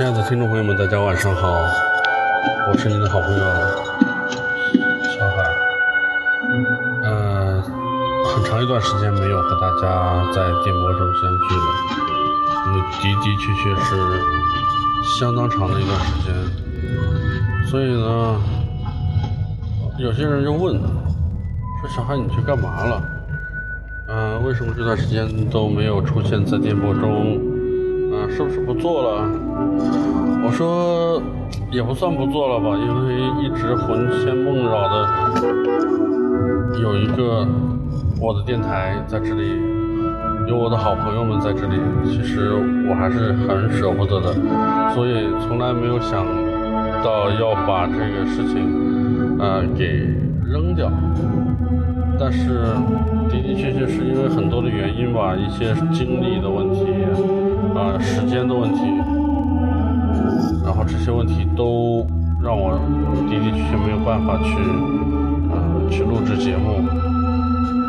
亲爱的听众朋友们，大家晚上好，我是您的好朋友小海。呃，很长一段时间没有和大家在电波中相聚了，因为的的确确是相当长的一段时间，所以呢，有些人就问说：“小海，你去干嘛了？嗯、为什么这段时间都没有出现在电波中？嗯、是不是不做了？”我说也不算不做了吧，因为一直魂牵梦绕的有一个我的电台在这里，有我的好朋友们在这里，其实我还是很舍不得的，所以从来没有想到要把这个事情呃给扔掉。但是的的确确是因为很多的原因吧，一些精力的问题，啊、时间的问题，然后这些问题都让我的的确确没有办法去，呃，去录制节目。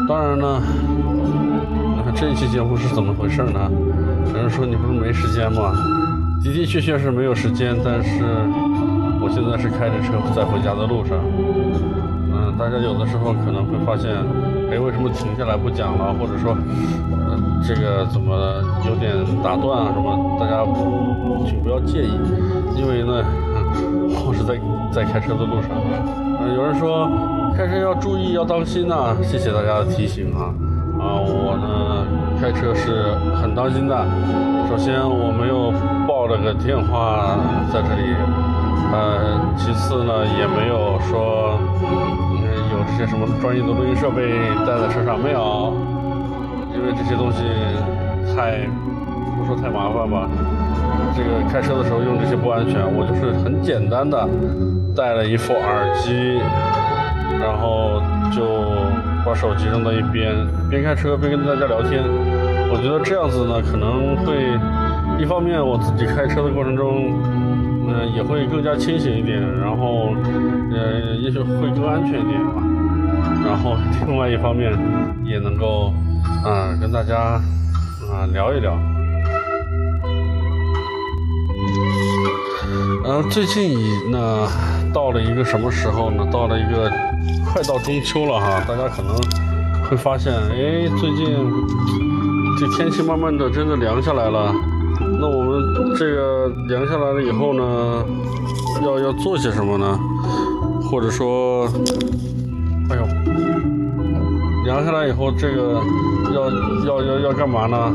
当然呢，这一期节目是怎么回事呢？有人说你不是没时间吗？的的确确是没有时间，但是我现在是开着车在回家的路上。嗯，大家有的时候可能会发现，哎，为什么停下来不讲了？或者说，呃，这个怎么有点打断啊什么？大家请不要介意，因为呢，我是在在开车的路上。嗯，有人说开车要注意，要当心呐、谢谢大家的提醒啊。啊，我呢开车是很当心的。首先我没有抱着个电话在这里，呃，其次呢也没有说，有这些什么专业的录音设备带在车上没有，因为这些东西太不说太麻烦吧，这个开车的时候用这些不安全。我就是很简单的带了一副耳机，然后就把手机扔到一边，边开车边跟大家聊天。我觉得这样子呢，可能会一方面我自己开车的过程中，嗯、也会更加清醒一点，然后，呃，也许会更安全一点吧。然后另外一方面也能够，跟大家、聊一聊。呃，最近呢，到了一个什么时候呢？到了一个快到中秋了哈，大家可能会发现，哎，最近这天气慢慢的真的凉下来了。那我们这个凉下来了以后呢，要要做些什么呢？或者说，哎呦，凉下来以后，这个要要要要干嘛呢？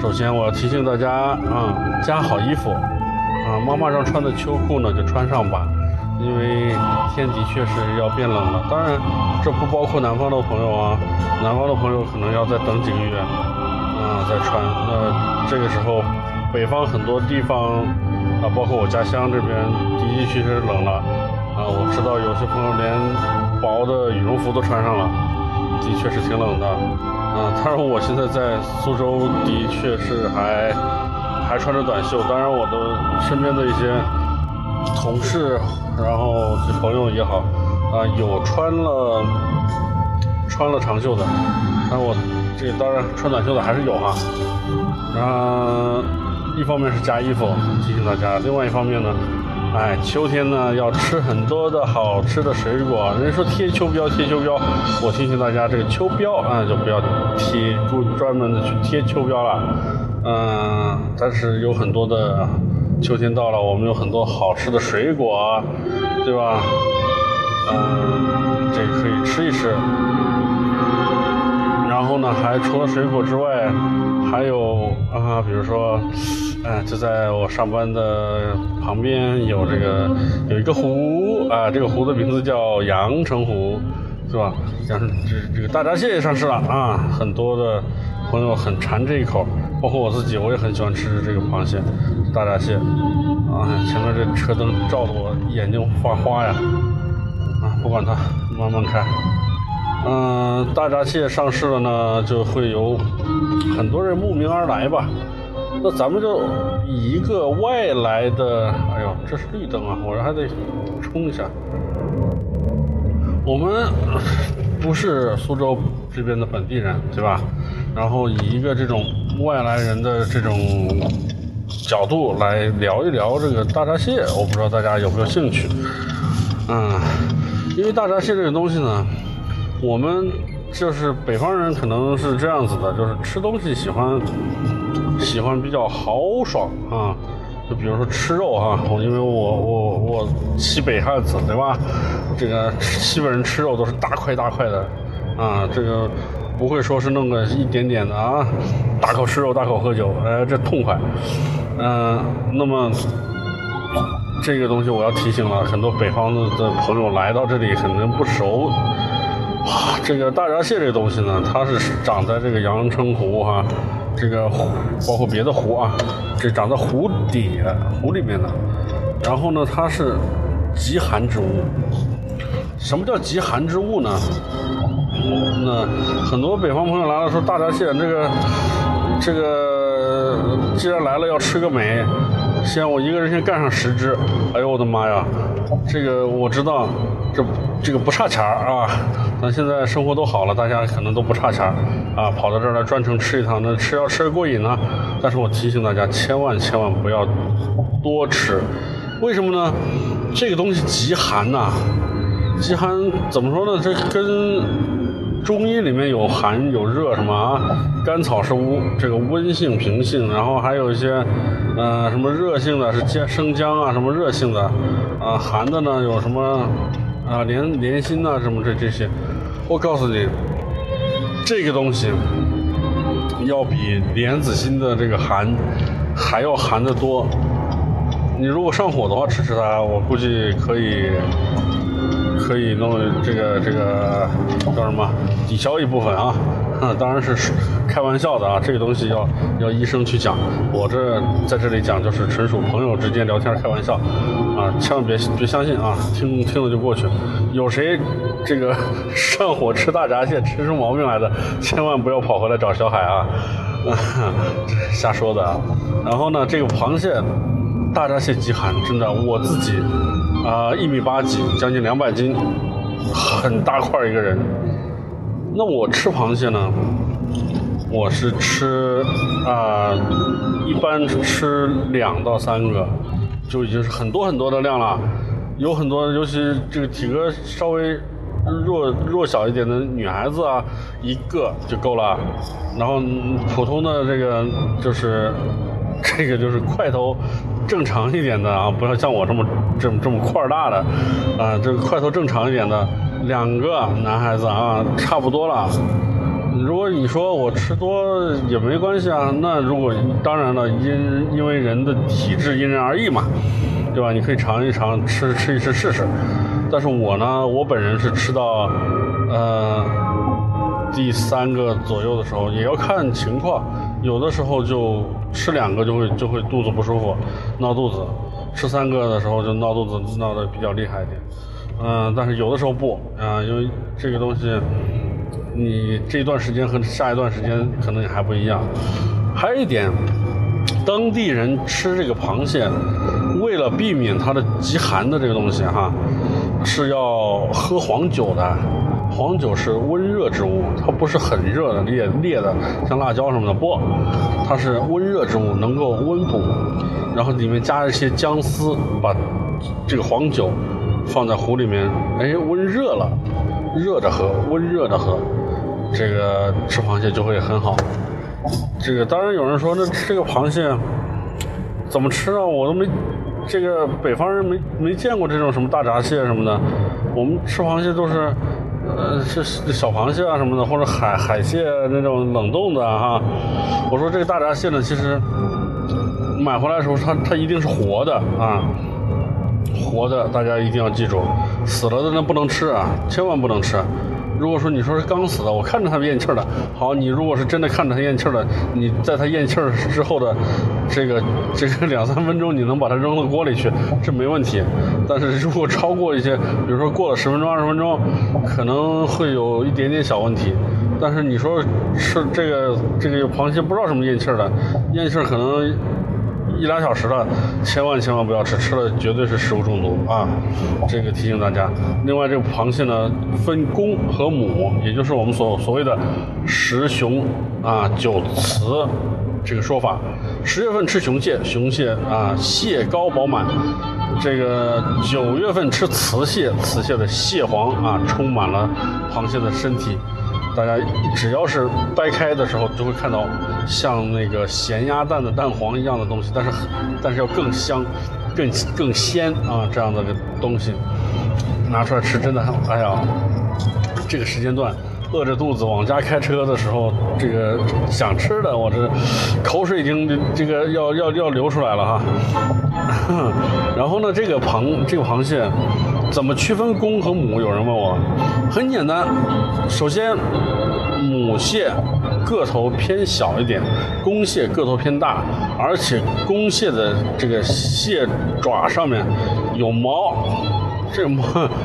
首先我要提醒大家啊，加好衣服啊，妈妈让穿的秋裤呢就穿上吧，因为天的确是要变冷了。当然，这不包括南方的朋友啊，南方的朋友可能要再等几个月啊再穿。那这个时候，北方很多地方啊，包括我家乡这边的的确确冷了啊。我知道有些朋友连薄的羽绒服都穿上了。的确是挺冷的，啊，当然我现在在苏州的确是还还穿着短袖，当然我的身边的一些同事，然后朋友也好，啊，有穿了穿了长袖的，但我这当然穿短袖的还是有哈，然后，一方面是加衣服提醒大家，另外一方面呢。哎，秋天呢要吃很多的好吃的水果。人家说贴秋膘，贴秋膘，我提醒大家，这个秋膘啊就不要贴，不专门的去贴秋膘了。嗯，但是有很多的秋天到了，我们有很多好吃的水果，对吧？嗯，这可以吃一吃。然后呢，还除了水果之外，还有啊，比如说，哎，就在我上班的旁边有这个有一个湖啊，这个湖的名字叫阳澄湖，是吧？阳这这个大闸蟹也上市了啊，很多的朋友很馋这一口，包括我自己，我也很喜欢吃这个螃蟹，大闸蟹。啊，前面这车灯照得我眼睛发花呀！啊，不管它，慢慢开。嗯、大闸蟹上市了呢，就会有很多人慕名而来吧。那咱们就以一个外来的，哎呦，这是绿灯啊，我这还得冲一下。我们不是苏州这边的本地人，对吧？然后以一个这种外来人的这种角度来聊一聊这个大闸蟹，我不知道大家有没有兴趣。嗯，因为大闸蟹这个东西呢，我们就是北方人可能是这样子的，就是吃东西喜欢喜欢比较豪爽啊。就比如说吃肉哈，因为我我我西北汉子对吧？这个西北人吃肉都是大块大块的啊，这个不会说是弄个一点点的啊，大口吃肉大口喝酒，哎，这痛快。嗯，那么这个东西我要提醒了很多北方的的朋友来到这里可能不熟。啊，这个大闸蟹这东西呢，它是长在这个阳澄湖哈。这个湖包括别的湖啊，这长在湖底湖里面的。然后呢，它是极寒之物。什么叫极寒之物呢？那很多北方朋友来了说大闸蟹，这个这个既然来了要吃个美，先我一个人先干上十只。哎呦我的妈呀！这个我知道，这这个不差钱儿啊。咱现在生活都好了，大家可能都不差钱儿啊，跑到这儿来专程吃一趟，那吃要吃得过瘾呢。但是我提醒大家，千万千万不要多吃。为什么呢？这个东西极寒呐，极寒怎么说呢？这跟中医里面有寒有热什么啊？甘草是温这个温性平性，然后还有一些呃什么热性的是姜生姜啊，什么热性的啊，寒的呢有什么？啊，莲莲心呐，什么这这些，我告诉你，这个东西要比莲子心的这个寒还要寒得多。你如果上火的话，吃吃它，我估计可以可以弄这个这个叫什么抵消一部分啊。当然是开玩笑的啊，这个东西要要医生去讲，我这在这里讲就是纯属朋友之间聊天开玩笑，啊，千万别别相信啊，听听了就过去。有谁这个 上火吃大闸蟹吃出毛病来的，千万不要跑回来找小海啊，啊 瞎说的。啊。然后呢，这个螃蟹，大闸蟹极寒，真的，我自己啊一米八几，将近两百斤，很大块一个人。那我吃螃蟹呢？我是吃啊，一般吃两到三个，就已经是很多很多的量了。有很多，尤其这个体格稍微弱弱小一点的女孩子啊，一个就够了。然后普通的这个就是这个就是块头正常一点的啊，不要像我这么这么这么块大的啊，这个块头正常一点的。两个男孩子啊，差不多了。如果你说我吃多也没关系啊，那如果当然了，因因为人的体质因人而异嘛，对吧？你可以尝一尝，吃吃一吃试试。但是我呢，我本人是吃到呃第三个左右的时候，也要看情况，有的时候就吃两个就会就会肚子不舒服，闹肚子；吃三个的时候就闹肚子闹得比较厉害一点。嗯，但是有的时候不，啊，因为这个东西，你这一段时间和下一段时间可能还不一样。还有一点，当地人吃这个螃蟹，为了避免它的极寒的这个东西哈，是要喝黄酒的。黄酒是温热之物，它不是很热的烈烈的，像辣椒什么的不，它是温热之物，能够温补，然后里面加一些姜丝，把这个黄酒。放在壶里面，哎，温热了，热着喝，温热的喝，这个吃螃蟹就会很好。这个当然有人说，那这个螃蟹怎么吃啊？我都没，这个北方人没没见过这种什么大闸蟹什么的。我们吃螃蟹都是，呃，是小螃蟹啊什么的，或者海海蟹那种冷冻的哈。我说这个大闸蟹呢，其实买回来的时候，它它一定是活的啊。活的，大家一定要记住，死了的那不能吃啊，千万不能吃。如果说你说是刚死的，我看着他咽气了，好，你如果是真的看着他咽气了，你在他咽气儿之后的这个这个两三分钟，你能把它扔到锅里去，这没问题。但是如果超过一些，比如说过了十分钟、二十分钟，可能会有一点点小问题。但是你说吃这个这个螃蟹不知道什么咽气儿的，咽气儿可能。一两小时了，千万千万不要吃，吃了绝对是食物中毒啊！这个提醒大家。另外，这个螃蟹呢，分公和母，也就是我们所所谓的十雄啊、九雌这个说法。十月份吃雄蟹，雄蟹啊蟹膏饱满；这个九月份吃雌蟹，雌蟹的蟹黄啊充满了螃蟹的身体。大家只要是掰开的时候，就会看到像那个咸鸭蛋的蛋黄一样的东西，但是但是要更香、更更鲜啊这样的个东西，拿出来吃真的很哎呀，这个时间段。饿着肚子往家开车的时候，这个想吃的，我这口水已经这个要要要流出来了哈。然后呢，这个螃这个螃蟹怎么区分公和母？有人问我，很简单，首先母蟹个头偏小一点，公蟹个头偏大，而且公蟹的这个蟹爪上面有毛，这毛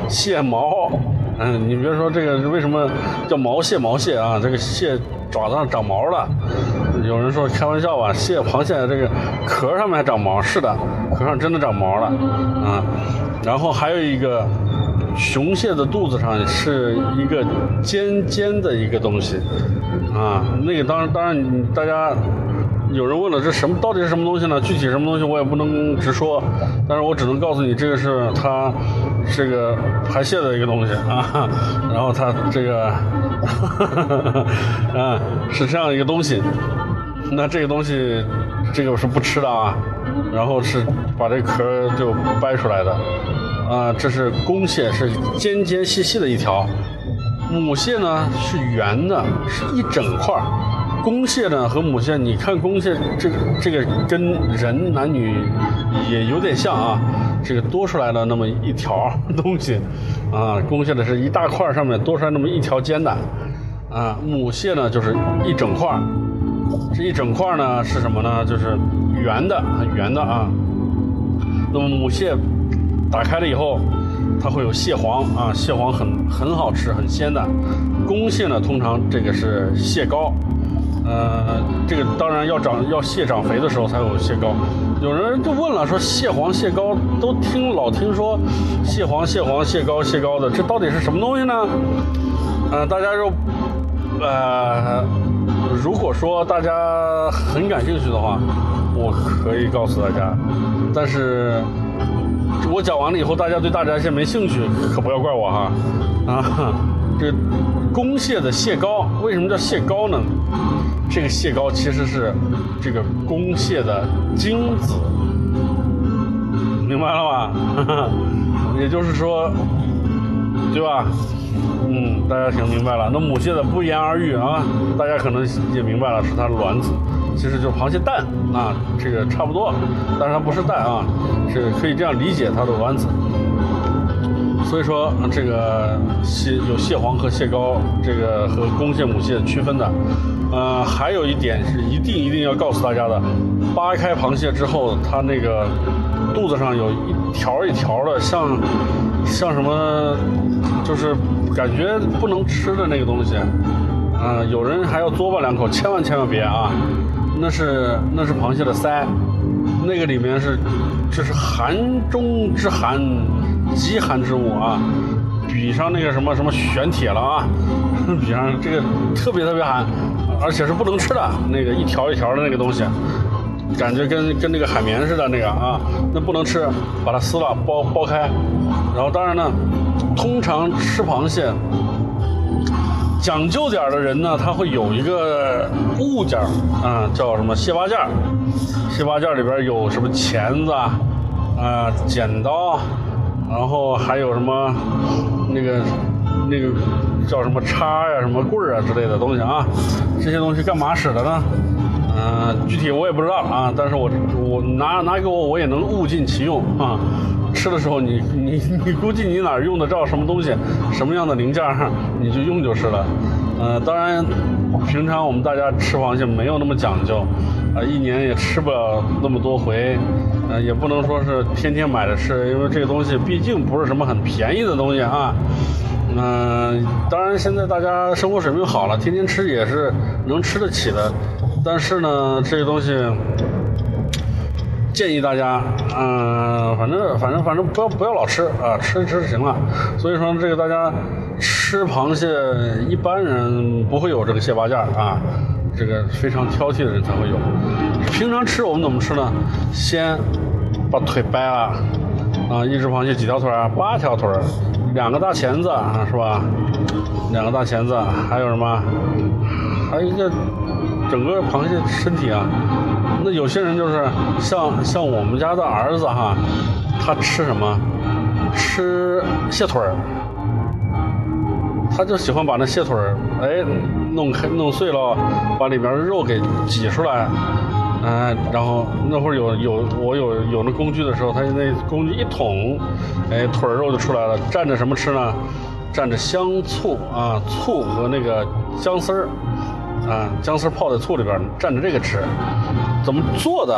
蟹毛。嗯，你别说这个为什么叫毛蟹？毛蟹啊，这个蟹爪子上长毛了。有人说开玩笑吧，蟹螃蟹这个壳上面还长毛，是的，壳上真的长毛了啊。然后还有一个，雄蟹的肚子上是一个尖尖的一个东西啊。那个当然当然，大家。有人问了，这什么到底是什么东西呢？具体什么东西我也不能直说，但是我只能告诉你，这个是它这个排泄的一个东西啊。然后它这个，啊，是这样一个东西。那这个东西，这个我是不吃的啊。然后是把这壳就掰出来的啊。这是公蟹，是尖尖细细的一条；母蟹呢是圆的，是一整块。公蟹呢和母蟹，你看公蟹这个这个跟人男女也有点像啊，这个多出来了那么一条东西，啊，公蟹的是一大块上面多出来那么一条尖的，啊，母蟹呢就是一整块，这一整块呢是什么呢？就是圆的，圆的啊。那么母蟹打开了以后，它会有蟹黄啊，蟹黄很很好吃，很鲜的。公蟹呢通常这个是蟹膏。呃，这个当然要长要蟹长肥的时候才有蟹膏。有人就问了，说蟹黄蟹膏都听老听说蟹黄蟹黄蟹膏蟹膏的，这到底是什么东西呢？呃，大家就呃，如果说大家很感兴趣的话，我可以告诉大家。但是我讲完了以后，大家对大闸蟹没兴趣，可不要怪我哈。啊，这公蟹的蟹膏为什么叫蟹膏呢？这个蟹膏其实是这个公蟹的精子，明白了吧？也就是说，对吧？嗯，大家听明白了。那母蟹的不言而喻啊，大家可能也明白了，是它的卵子，其实就是螃蟹蛋啊，这个差不多，但是它不是蛋啊，是可以这样理解它的卵子。所以说，这个蟹有蟹黄和蟹膏，这个和公蟹、母蟹区分的。呃，还有一点是一定一定要告诉大家的，扒开螃蟹之后，它那个肚子上有一条一条的，像像什么，就是感觉不能吃的那个东西。啊，有人还要嘬吧两口，千万千万别啊！那是那是螃蟹的鳃，那个里面是这是寒中之寒。极寒之物啊，比上那个什么什么玄铁了啊，比上这个特别特别寒，而且是不能吃的那个一条一条的那个东西，感觉跟跟那个海绵似的那个啊，那不能吃，把它撕了剥剥开，然后当然呢，通常吃螃蟹讲究点的人呢，他会有一个物件啊，叫什么蟹八件蟹八件里边有什么钳子啊，剪刀。然后还有什么那个那个叫什么叉呀、什么棍儿啊之类的东西啊？这些东西干嘛使的呢？嗯，具体我也不知道啊。但是我我拿拿给我，我也能物尽其用啊。吃的时候你你你估计你哪儿用得着什么东西，什么样的零件你就用就是了。呃，当然平常我们大家吃螃蟹没有那么讲究。啊，一年也吃不了那么多回，呃，也不能说是天天买着吃，因为这个东西毕竟不是什么很便宜的东西啊。嗯，当然现在大家生活水平好了，天天吃也是能吃得起的。但是呢，这个东西建议大家，嗯，反正反正反正不要不要老吃啊，吃一吃就行了。所以说这个大家吃螃蟹，一般人不会有这个蟹八件啊。这个非常挑剔的人才会有。平常吃我们怎么吃呢？先把腿掰了，啊，一只螃蟹几条腿啊？八条腿，两个大钳子，是吧？两个大钳子，还有什么？还有一个整个螃蟹身体啊。那有些人就是像像我们家的儿子哈，他吃什么？吃蟹腿儿。他就喜欢把那蟹腿儿，哎，弄开弄碎了，把里边的肉给挤出来，嗯，然后那会儿有有我有有那工具的时候，他那工具一捅，哎，腿肉就出来了。蘸着什么吃呢？蘸着香醋啊，醋和那个姜丝儿，啊，姜丝泡在醋里边，蘸着这个吃。怎么做的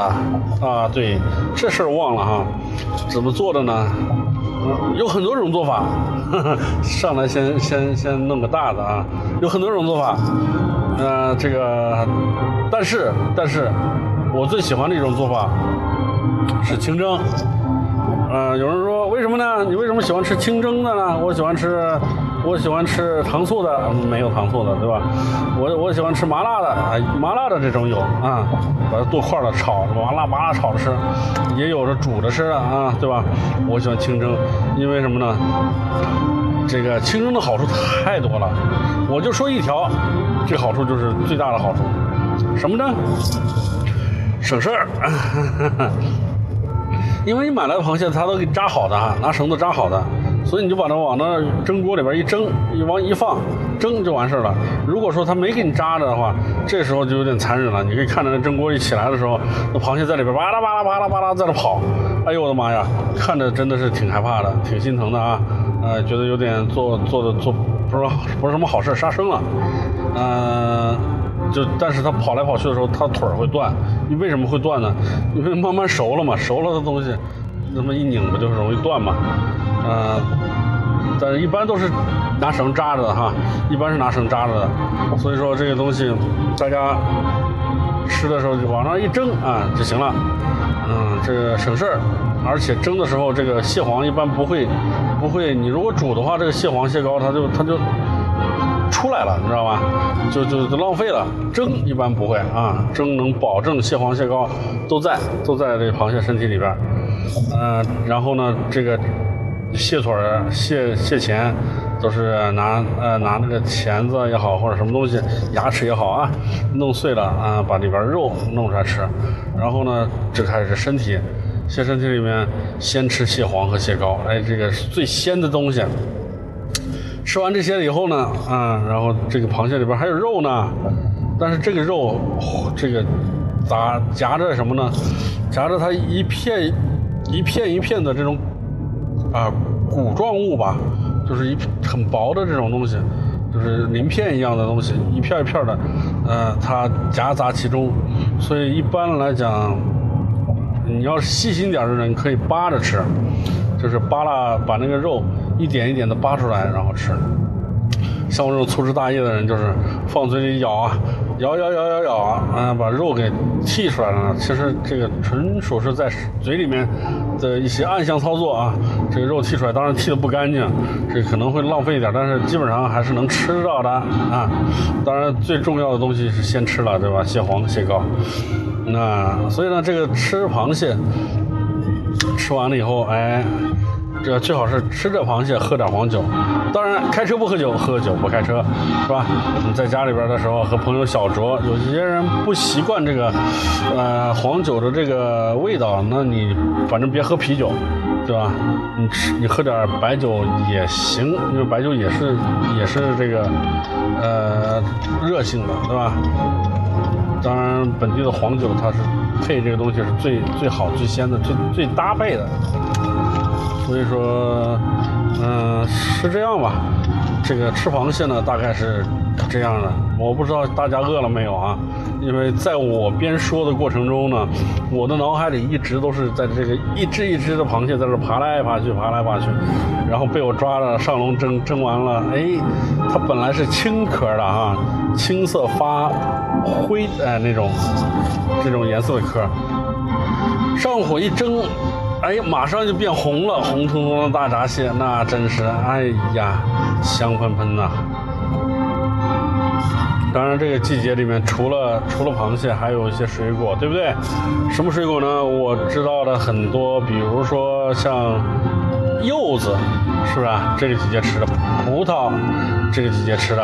啊？对，这事儿忘了哈。怎么做的呢？有很多种做法，上来先先先弄个大的啊，有很多种做法，呃，这个，但是但是，我最喜欢的一种做法是清蒸，呃，有人说为什么呢？你为什么喜欢吃清蒸的呢？我喜欢吃。我喜欢吃糖醋的，没有糖醋的，对吧？我我喜欢吃麻辣的，麻辣的这种有啊，把它剁块了炒，麻辣麻辣炒着吃，也有着煮着吃啊，对吧？我喜欢清蒸，因为什么呢？这个清蒸的好处太多了，我就说一条，这好处就是最大的好处，什么呢？省事儿，因为你买来的螃蟹它都给扎好的，拿绳子扎好的。所以你就把它往那蒸锅里边一蒸，一往一放，蒸就完事了。如果说它没给你扎着的话，这时候就有点残忍了。你可以看着那蒸锅一起来的时候，那螃蟹在里边巴拉巴拉巴拉巴拉在那跑，哎呦我的妈呀，看着真的是挺害怕的，挺心疼的啊。呃，觉得有点做做的做不是不是什么好事，杀生了。嗯，就但是它跑来跑去的时候，它腿儿会断。你为什么会断呢？因为慢慢熟了嘛，熟了的东西，那么一拧不就是容易断嘛。嗯，但是一般都是拿绳扎着的哈，一般是拿绳扎着的，所以说这个东西大家吃的时候就往上一蒸啊就行了，嗯，这个省事儿，而且蒸的时候这个蟹黄一般不会不会，你如果煮的话，这个蟹黄蟹膏它就它就出来了，你知道吧？就就就浪费了，蒸一般不会啊，蒸能保证蟹黄蟹膏都在都在这螃蟹身体里边，嗯，然后呢这个。蟹腿、蟹蟹钳，都是拿呃拿那个钳子也好，或者什么东西，牙齿也好啊，弄碎了啊，把里边肉弄出来吃。然后呢，这开始身体，蟹身体里面先吃蟹黄和蟹膏，哎，这个最鲜的东西。吃完这些了以后呢，啊，然后这个螃蟹里边还有肉呢，但是这个肉，这个咋夹着什么呢？夹着它一片一片一片的这种。啊，骨状物吧，就是一很薄的这种东西，就是鳞片一样的东西，一片一片的，呃，它夹杂其中，所以一般来讲，你要细心点的人可以扒着吃，就是扒拉把那个肉一点一点的扒出来，然后吃。像我这种粗枝大叶的人，就是放嘴里咬啊，咬咬咬咬咬啊，嗯，把肉给剔出来了。其实这个纯属是在嘴里面的一些暗箱操作啊。这个肉剔出来，当然剔的不干净，这可能会浪费一点，但是基本上还是能吃到的啊。当然最重要的东西是先吃了，对吧？蟹黄、蟹膏。那所以呢，这个吃螃蟹吃完了以后，哎。这最好是吃着螃蟹喝点黄酒，当然开车不喝酒，喝酒不开车，是吧？你在家里边的时候和朋友小酌，有些人不习惯这个，呃，黄酒的这个味道，那你反正别喝啤酒，对吧？你吃你喝点白酒也行，因为白酒也是也是这个，呃，热性的，对吧？当然本地的黄酒它是配这个东西是最最好最鲜的最最搭配的。所以说，嗯，是这样吧。这个吃螃蟹呢，大概是这样的。我不知道大家饿了没有啊？因为在我边说的过程中呢，我的脑海里一直都是在这个一只一只的螃蟹在这爬来爬去，爬来爬去，然后被我抓了上笼蒸，蒸完了，哎，它本来是青壳的哈，青色发灰哎那种这种颜色的壳，上火一蒸。哎呀，马上就变红了，红彤彤的大闸蟹，那真是，哎呀，香喷喷呐！当然，这个季节里面除了除了螃蟹，还有一些水果，对不对？什么水果呢？我知道的很多，比如说像柚子，是不是啊？这个季节吃的葡萄，这个季节吃的。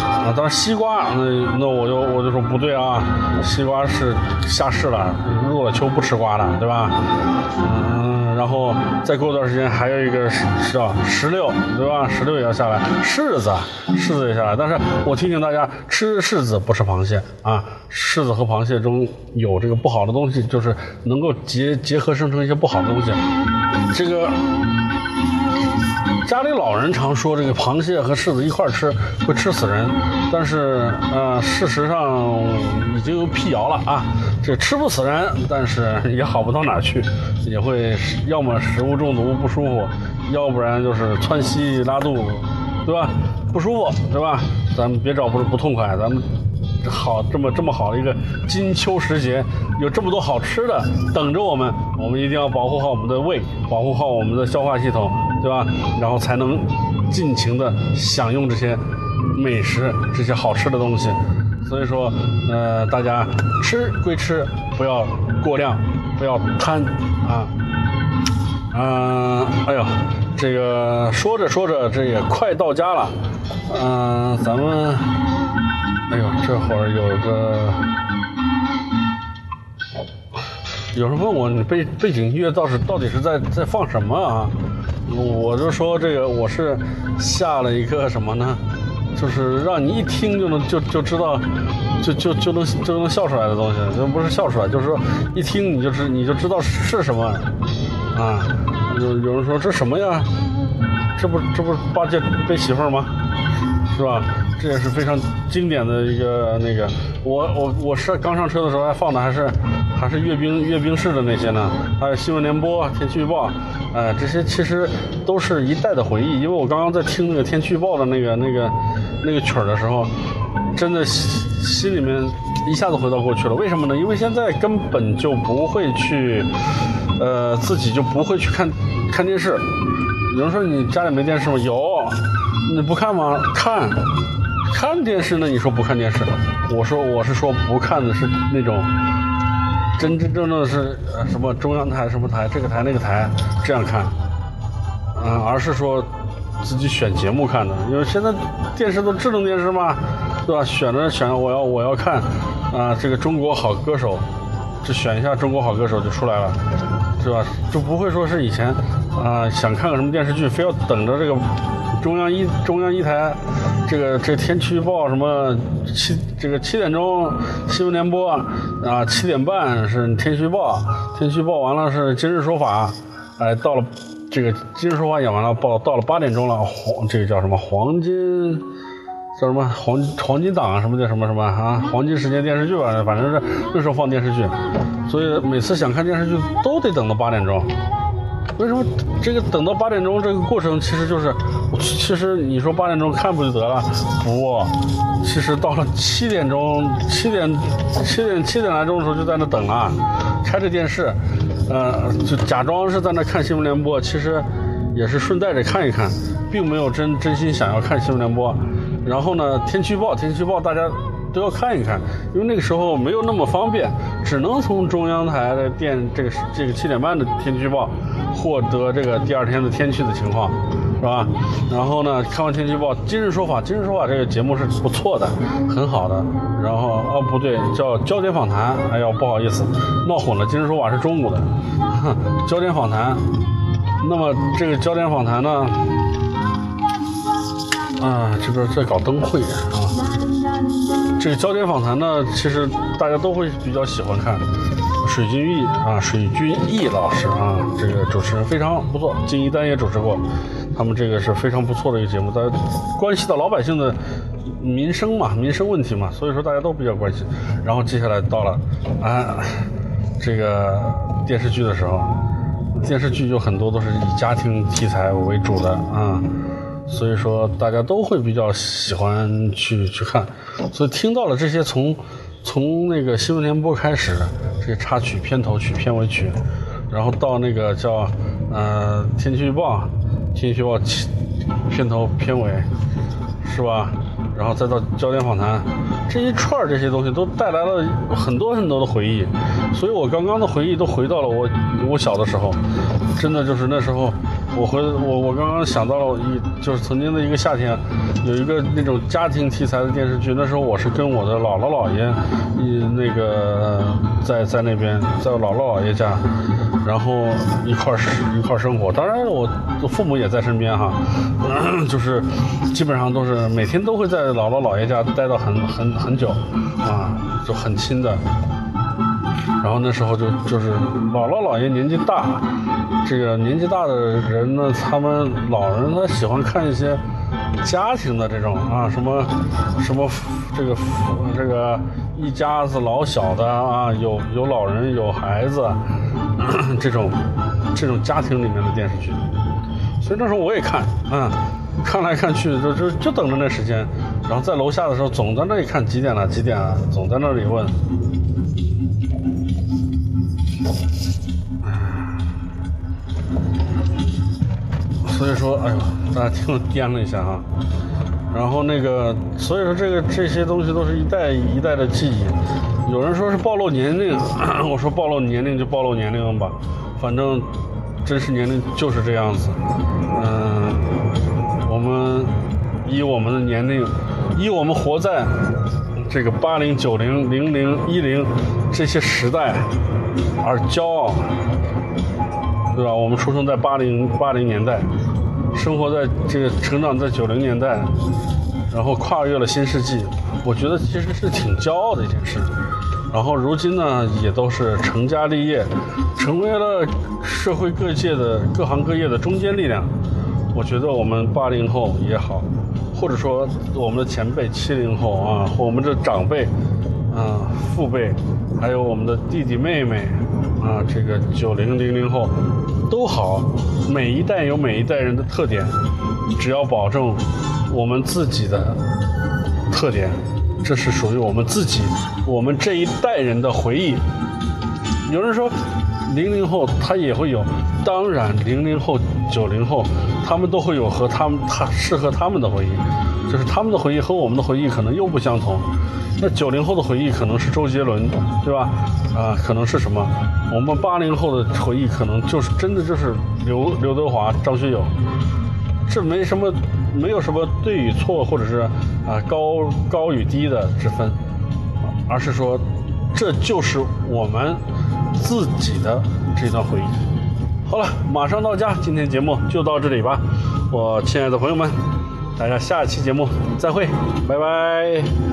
啊，当然西瓜，那那我就我就说不对啊，西瓜是下市了，入了秋不吃瓜的，对吧？嗯，然后再过段时间还有一个是吧，石榴，对吧？石榴也要下来，柿子，柿子也下来。但是我提醒大家，吃柿子不吃螃蟹啊，柿子和螃蟹中有这个不好的东西，就是能够结结合生成一些不好的东西，这个。家里老人常说这个螃蟹和柿子一块吃会吃死人，但是呃，事实上已经有辟谣了啊，这吃不死人，但是也好不到哪去，也会要么食物中毒不舒服，要不然就是窜稀拉肚子，对吧？不舒服，对吧？咱们别找不不痛快，咱们。好，这么这么好的一个金秋时节，有这么多好吃的等着我们，我们一定要保护好我们的胃，保护好我们的消化系统，对吧？然后才能尽情的享用这些美食，这些好吃的东西。所以说，呃，大家吃归吃，不要过量，不要贪啊。嗯，哎呦，这个说着说着，这也快到家了。嗯，咱们。哎呦，这会儿有个有人问我，你背背景音乐倒是到底是在在放什么啊？我就说这个我是下了一个什么呢？就是让你一听就能就就知道，就就就能就能笑出来的东西，就不是笑出来，就是说一听你就知你就知道是什么啊？有有人说这什么呀？这不这不八戒背媳妇吗？是吧？这也是非常经典的一个那个，我我我是刚上车的时候还放的还是还是阅兵阅兵式的那些呢，还有新闻联播、天气预报，哎，这些其实都是一代的回忆。因为我刚刚在听那个天气预报的那个那个那个曲儿的时候，真的心心里面一下子回到过去了。为什么呢？因为现在根本就不会去，呃，自己就不会去看看电视。有人说你家里没电视吗？有，你不看吗？看。看电视呢？你说不看电视？我说我是说不看的是那种真真正正的是什么中央台什么台这个台那个台这样看，嗯，而是说自己选节目看的。因为现在电视都智能电视嘛，对吧？选着选我要我要看啊这个中国好歌手，就选一下中国好歌手就出来了，是吧？就不会说是以前啊想看个什么电视剧，非要等着这个。中央一中央一台，这个这天气预报什么七这个七点钟新闻联播啊，七点半是天气预报，天气预报完了是今日说法，哎，到了这个今日说法演完了，报到了八点钟了，黄这个叫什么黄金叫什么黄黄金档什么的什么什么啊黄金时间电视剧吧，反正是那时候放电视剧，所以每次想看电视剧都得等到八点钟。为什么这个等到八点钟这个过程其实就是，其实你说八点钟看不就得了？不，其实到了七点钟，七点七点七点来钟的时候就在那等了，开着电视，呃，就假装是在那看新闻联播，其实也是顺带着看一看，并没有真真心想要看新闻联播。然后呢，天气预报，天气预报大家。都要看一看，因为那个时候没有那么方便，只能从中央台的电这个这个七点半的天气预报获得这个第二天的天气的情况，是吧？然后呢，看完天气预报，今日说法，今日说法这个节目是不错的，很好的。然后哦不对，叫焦点访谈，哎呦不好意思，闹混了，今日说法是中午的，焦点访谈。那么这个焦点访谈呢，啊这边在搞灯会啊。这个焦点访谈呢，其实大家都会比较喜欢看。水军毅啊，水军毅老师啊，这个主持人非常不错，金一丹也主持过，他们这个是非常不错的一个节目，在关系到老百姓的民生嘛，民生问题嘛，所以说大家都比较关心。然后接下来到了啊，这个电视剧的时候，电视剧有很多都是以家庭题材为主的啊。所以说，大家都会比较喜欢去去看，所以听到了这些从从那个新闻联播开始，这些插曲、片头曲、片尾曲，然后到那个叫呃天气预报，天气预报片头片尾，是吧？然后再到焦点访谈，这一串这些东西都带来了很多很多的回忆，所以我刚刚的回忆都回到了我我小的时候，真的就是那时候，我回我我刚刚想到了一就是曾经的一个夏天，有一个那种家庭题材的电视剧，那时候我是跟我的姥姥姥爷，一那个在在那边在我姥姥姥爷家，然后一块儿一块儿生活，当然我父母也在身边哈，就是基本上都是每天都会在姥姥姥爷家待到很很很久，啊，就很亲的。然后那时候就就是姥姥姥爷年纪大，这个年纪大的人呢，他们老人他喜欢看一些家庭的这种啊，什么什么这个这个一家子老小的啊，有有老人有孩子这种这种家庭里面的电视剧。所以那时候我也看，啊，看来看去就就就等着那时间，然后在楼下的时候总在那里看几点了几点了，总在那里问。所以说，哎呦，大家听了掂了一下啊。然后那个，所以说这个这些东西都是一代一代的记忆。有人说是暴露年龄，我说暴露年龄就暴露年龄吧，反正真实年龄就是这样子。嗯，我们以我们的年龄，以我们活在这个八零、九零、零零、一零这些时代而骄傲，对吧？我们出生在八零八零年代。生活在这个成长在九零年代，然后跨越了新世纪，我觉得其实是挺骄傲的一件事。然后如今呢，也都是成家立业，成为了社会各界的各行各业的中坚力量。我觉得我们八零后也好，或者说我们的前辈七零后啊，或我们的长辈啊、父辈，还有我们的弟弟妹妹啊，这个九零零零后。都好，每一代有每一代人的特点，只要保证我们自己的特点，这是属于我们自己，我们这一代人的回忆。有人说，零零后他也会有，当然零零后、九零后他们都会有和他们他适合他们的回忆，就是他们的回忆和我们的回忆可能又不相同。那九零后的回忆可能是周杰伦，对吧？啊，可能是什么？我们八零后的回忆可能就是真的就是刘刘德华、张学友，这没什么，没有什么对与错，或者是啊高高与低的之分，而是说这就是我们自己的这段回忆。好了，马上到家，今天节目就到这里吧，我亲爱的朋友们，大家下期节目再会，拜拜。